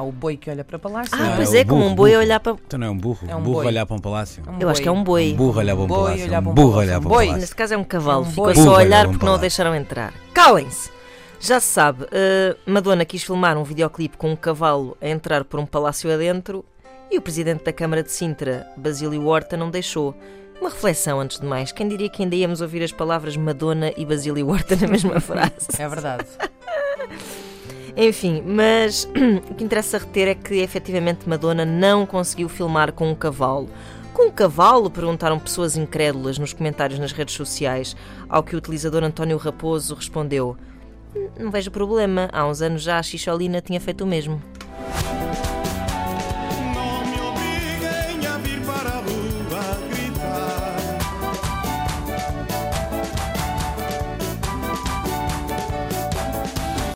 Há o boi que olha para o palácio. Ah, Não, pois é é, como burro, um boi a burro. olhar para. Então não é um burro. É um um burro boi. olhar para um palácio. É um Eu acho que é um Um boi. burro olhar para um boi palácio. olhar para Um um burro olhar Um para um boi. palácio. Neste caso é um cavalo, É um ficou só a Burro, olhar olha, porque não o deixaram entrar. Calem-se! Já se sabe, eh, Madonna quis filmar um videoclipe com um cavalo a entrar por um palácio adentro e o presidente da Câmara de Sintra, Basílio Horta, não deixou. Uma reflexão antes de mais. Quem diria que ainda íamos ouvir as palavras Madonna e Basílio Horta na mesma frase? É verdade. Enfim, mas o que interessa reter é que efetivamente Madonna não conseguiu filmar com um cavalo. Com um cavalo? Perguntaram pessoas incrédulas nos comentários nas redes sociais, ao que o utilizador António Raposo respondeu: Não vejo problema, há uns anos já a Xixolina tinha feito o mesmo.